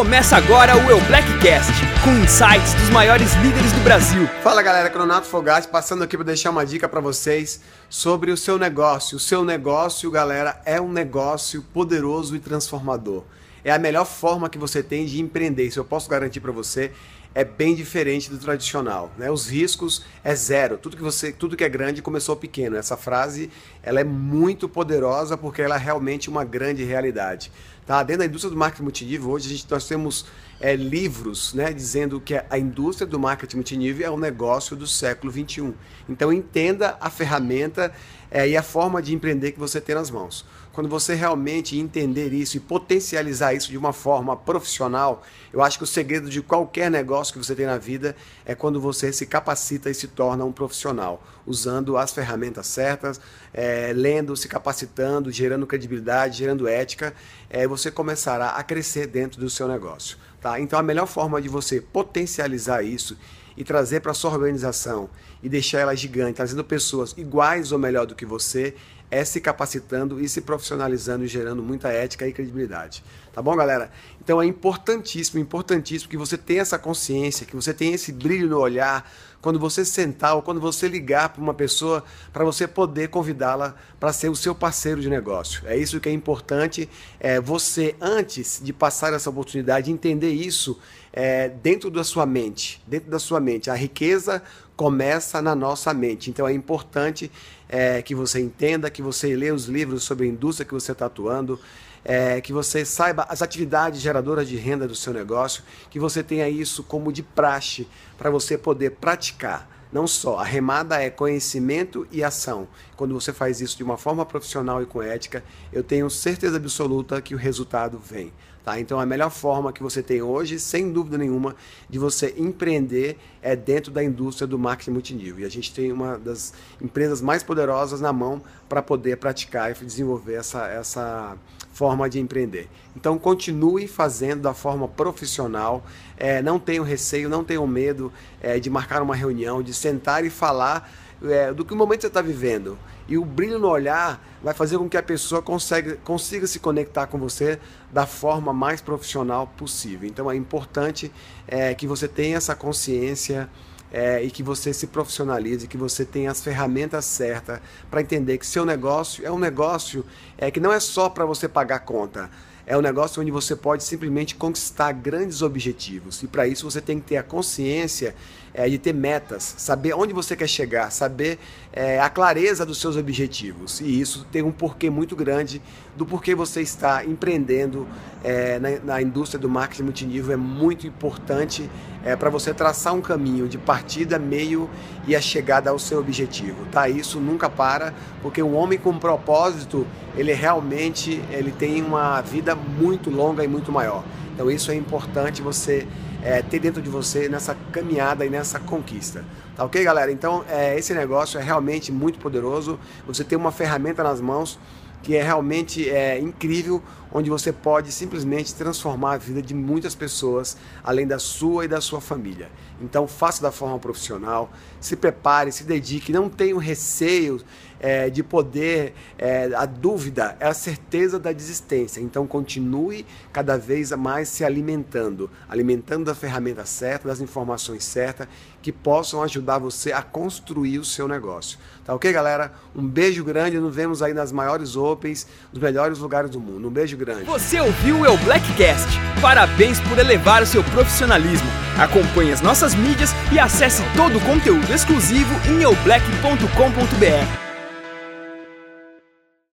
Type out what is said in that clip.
Começa agora o Eu Blackcast, com insights dos maiores líderes do Brasil. Fala galera, Cronato Fogatti passando aqui para deixar uma dica para vocês sobre o seu negócio. O seu negócio, galera, é um negócio poderoso e transformador. É a melhor forma que você tem de empreender. Isso eu posso garantir para você é bem diferente do tradicional. Né? Os riscos é zero. Tudo que você, tudo que é grande começou pequeno. Essa frase ela é muito poderosa porque ela é realmente uma grande realidade. Tá? Dentro da indústria do marketing multinível, hoje a gente, nós temos é, livros né, dizendo que a indústria do marketing multinível é um negócio do século 21. Então entenda a ferramenta é, e a forma de empreender que você tem nas mãos. Quando você realmente entender isso e potencializar isso de uma forma profissional, eu acho que o segredo de qualquer negócio que você tem na vida é quando você se capacita e se torna um profissional, usando as ferramentas certas, é, lendo, se capacitando, gerando credibilidade, gerando ética, é, você começará a crescer dentro do seu negócio. Tá? Então a melhor forma de você potencializar isso e trazer para sua organização e deixar ela gigante, trazendo pessoas iguais ou melhor do que você, é se capacitando e se profissionalizando e gerando muita ética e credibilidade. Tá bom, galera? Então é importantíssimo, importantíssimo que você tenha essa consciência, que você tenha esse brilho no olhar quando você sentar ou quando você ligar para uma pessoa para você poder convidá-la para ser o seu parceiro de negócio. É isso que é importante. É você, antes de passar essa oportunidade, entender isso é, dentro da sua mente. Dentro da sua mente. A riqueza começa na nossa mente. Então é importante é, que você entenda, que você lê os livros sobre a indústria que você está atuando, é, que você saiba as atividades geradoras de renda do seu negócio, que você tenha isso como de praxe para você poder praticar. Não só, a remada é conhecimento e ação. Quando você faz isso de uma forma profissional e com ética, eu tenho certeza absoluta que o resultado vem. Tá? Então, a melhor forma que você tem hoje, sem dúvida nenhuma, de você empreender é dentro da indústria do marketing multinível. E a gente tem uma das empresas mais poderosas na mão para poder praticar e desenvolver essa, essa forma de empreender. Então, continue fazendo da forma profissional. É, não tenham receio, não tenham medo é, de marcar uma reunião, de sentar e falar é, do que o momento você está vivendo. E o brilho no olhar vai fazer com que a pessoa consiga, consiga se conectar com você da forma mais profissional possível. Então é importante é, que você tenha essa consciência é, e que você se profissionalize, que você tenha as ferramentas certas para entender que seu negócio é um negócio é, que não é só para você pagar conta. É um negócio onde você pode simplesmente conquistar grandes objetivos. E para isso você tem que ter a consciência é, de ter metas, saber onde você quer chegar, saber é, a clareza dos seus objetivos. E isso tem um porquê muito grande do porquê você está empreendendo é, na, na, indústria do marketing multinível. É muito importante é, para você traçar um caminho de partida, meio e a chegada ao seu objetivo. Tá? Isso nunca para, porque o homem com propósito, ele realmente ele tem uma vida muito longa e muito maior. Então isso é importante você é, ter dentro de você nessa caminhada e nessa conquista. Tá ok, galera? Então, é, esse negócio é realmente muito poderoso. Você tem uma ferramenta nas mãos que é realmente é, incrível, onde você pode simplesmente transformar a vida de muitas pessoas, além da sua e da sua família. Então, faça da forma profissional, se prepare, se dedique, não tenha receio é, de poder, é, a dúvida é a certeza da desistência. Então, continue cada vez mais se alimentando, alimentando da ferramenta certa, das informações certas, que possam ajudar você a construir o seu negócio. Tá ok, galera? Um beijo grande, nos vemos aí nas maiores Opens, nos melhores lugares do mundo. Um beijo grande. Você ouviu o El Blackcast? Parabéns por elevar o seu profissionalismo. Acompanhe as nossas mídias e acesse todo o conteúdo exclusivo em eublack.com.br.